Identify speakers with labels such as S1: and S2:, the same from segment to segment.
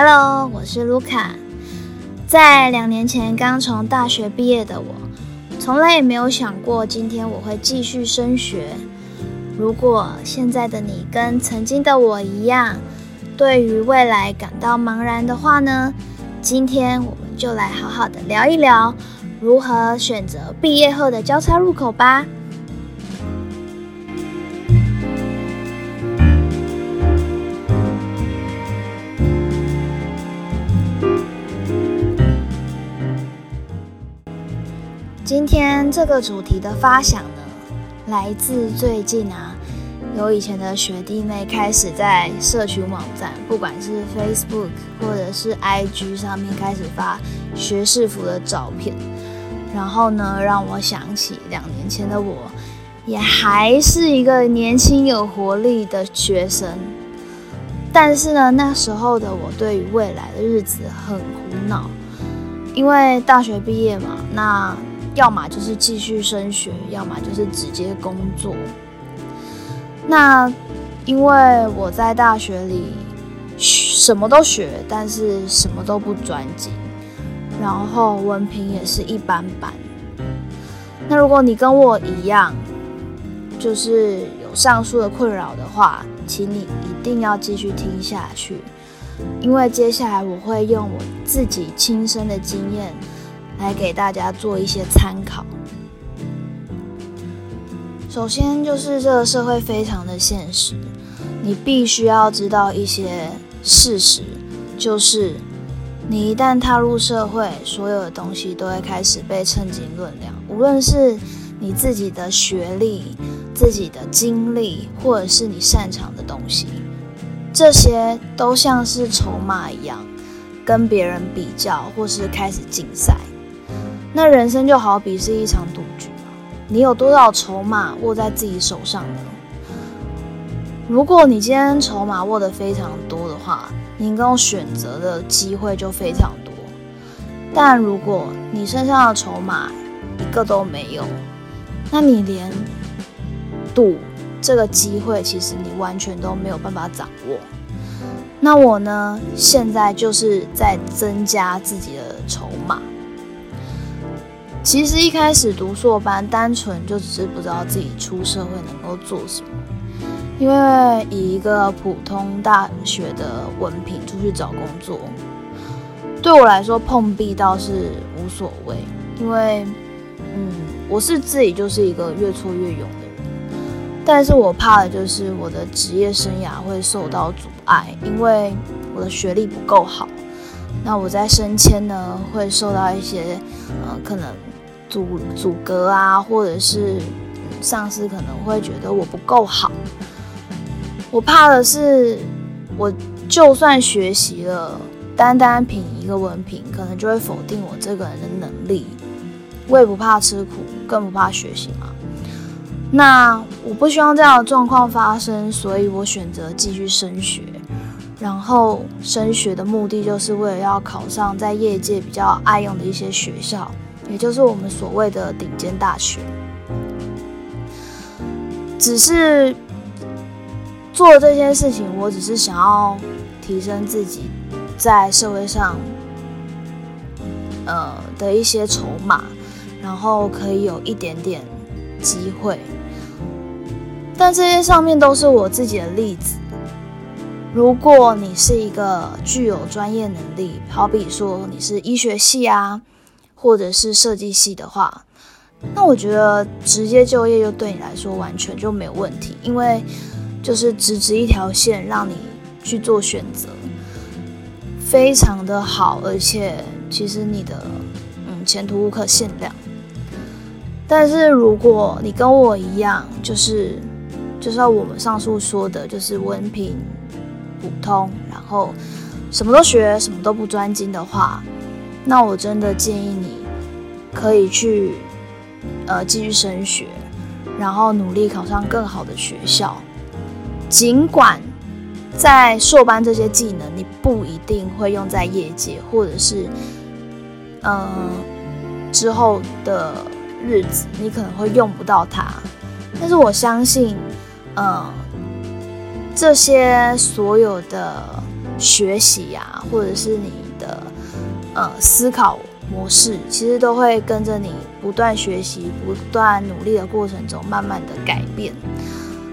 S1: Hello，我是卢卡。在两年前刚从大学毕业的我，从来也没有想过今天我会继续升学。如果现在的你跟曾经的我一样，对于未来感到茫然的话呢？今天我们就来好好的聊一聊如何选择毕业后的交叉入口吧。今天这个主题的发想呢，来自最近啊，有以前的学弟妹开始在社群网站，不管是 Facebook 或者是 IG 上面开始发学士服的照片，然后呢，让我想起两年前的我，也还是一个年轻有活力的学生，但是呢，那时候的我对于未来的日子很苦恼，因为大学毕业嘛，那。要么就是继续升学，要么就是直接工作。那因为我在大学里什么都学，但是什么都不专精，然后文凭也是一般般。那如果你跟我一样，就是有上述的困扰的话，请你一定要继续听下去，因为接下来我会用我自己亲身的经验。来给大家做一些参考。首先就是这个社会非常的现实，你必须要知道一些事实，就是你一旦踏入社会，所有的东西都会开始被称斤论两。无论是你自己的学历、自己的经历，或者是你擅长的东西，这些都像是筹码一样，跟别人比较，或是开始竞赛。那人生就好比是一场赌局你有多少筹码握在自己手上呢？如果你今天筹码握得非常多的话，你能够选择的机会就非常多。但如果你身上的筹码一个都没有，那你连赌这个机会，其实你完全都没有办法掌握。那我呢，现在就是在增加自己的筹码。其实一开始读硕班，单纯就只是不知道自己出社会能够做什么。因为以一个普通大学的文凭出去找工作，对我来说碰壁倒是无所谓。因为，嗯，我是自己就是一个越挫越勇的人。但是我怕的就是我的职业生涯会受到阻碍，因为我的学历不够好。那我在升迁呢，会受到一些，呃，可能。阻阻隔啊，或者是上司可能会觉得我不够好。我怕的是，我就算学习了，单单凭一个文凭，可能就会否定我这个人的能力。我也不怕吃苦，更不怕学习嘛。那我不希望这样的状况发生，所以我选择继续升学。然后升学的目的，就是为了要考上在业界比较爱用的一些学校。也就是我们所谓的顶尖大学，只是做这件事情，我只是想要提升自己在社会上，呃的一些筹码，然后可以有一点点机会。但这些上面都是我自己的例子。如果你是一个具有专业能力，好比说你是医学系啊。或者是设计系的话，那我觉得直接就业就对你来说完全就没有问题，因为就是直直一条线让你去做选择，非常的好，而且其实你的嗯前途无可限量。但是如果你跟我一样，就是就像我们上述说的，就是文凭普通，然后什么都学，什么都不专精的话。那我真的建议你，可以去，呃，继续升学，然后努力考上更好的学校。尽管在硕班这些技能你不一定会用在业界，或者是，嗯，之后的日子你可能会用不到它，但是我相信，嗯，这些所有的学习呀，或者是你的呃思考模式，其实都会跟着你不断学习、不断努力的过程中，慢慢的改变。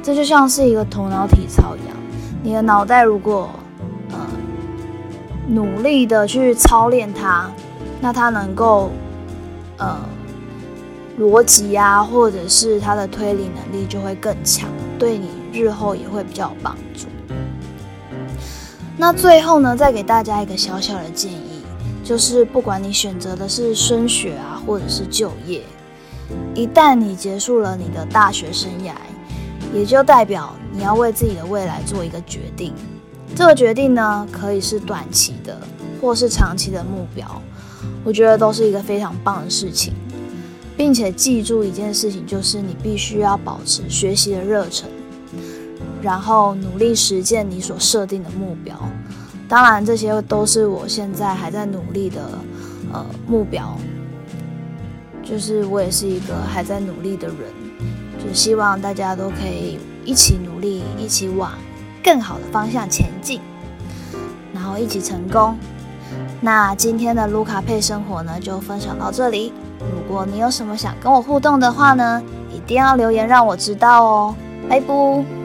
S1: 这就像是一个头脑体操一样，你的脑袋如果呃努力的去操练它，那它能够呃逻辑啊，或者是它的推理能力就会更强，对你日后也会比较有帮助。那最后呢，再给大家一个小小的建议，就是不管你选择的是升学啊，或者是就业，一旦你结束了你的大学生涯，也就代表你要为自己的未来做一个决定。这个决定呢，可以是短期的，或是长期的目标，我觉得都是一个非常棒的事情，并且记住一件事情，就是你必须要保持学习的热忱。然后努力实践你所设定的目标，当然这些都是我现在还在努力的呃目标，就是我也是一个还在努力的人，就希望大家都可以一起努力，一起往更好的方向前进，然后一起成功。那今天的卢卡配生活呢，就分享到这里。如果你有什么想跟我互动的话呢，一定要留言让我知道哦。拜拜。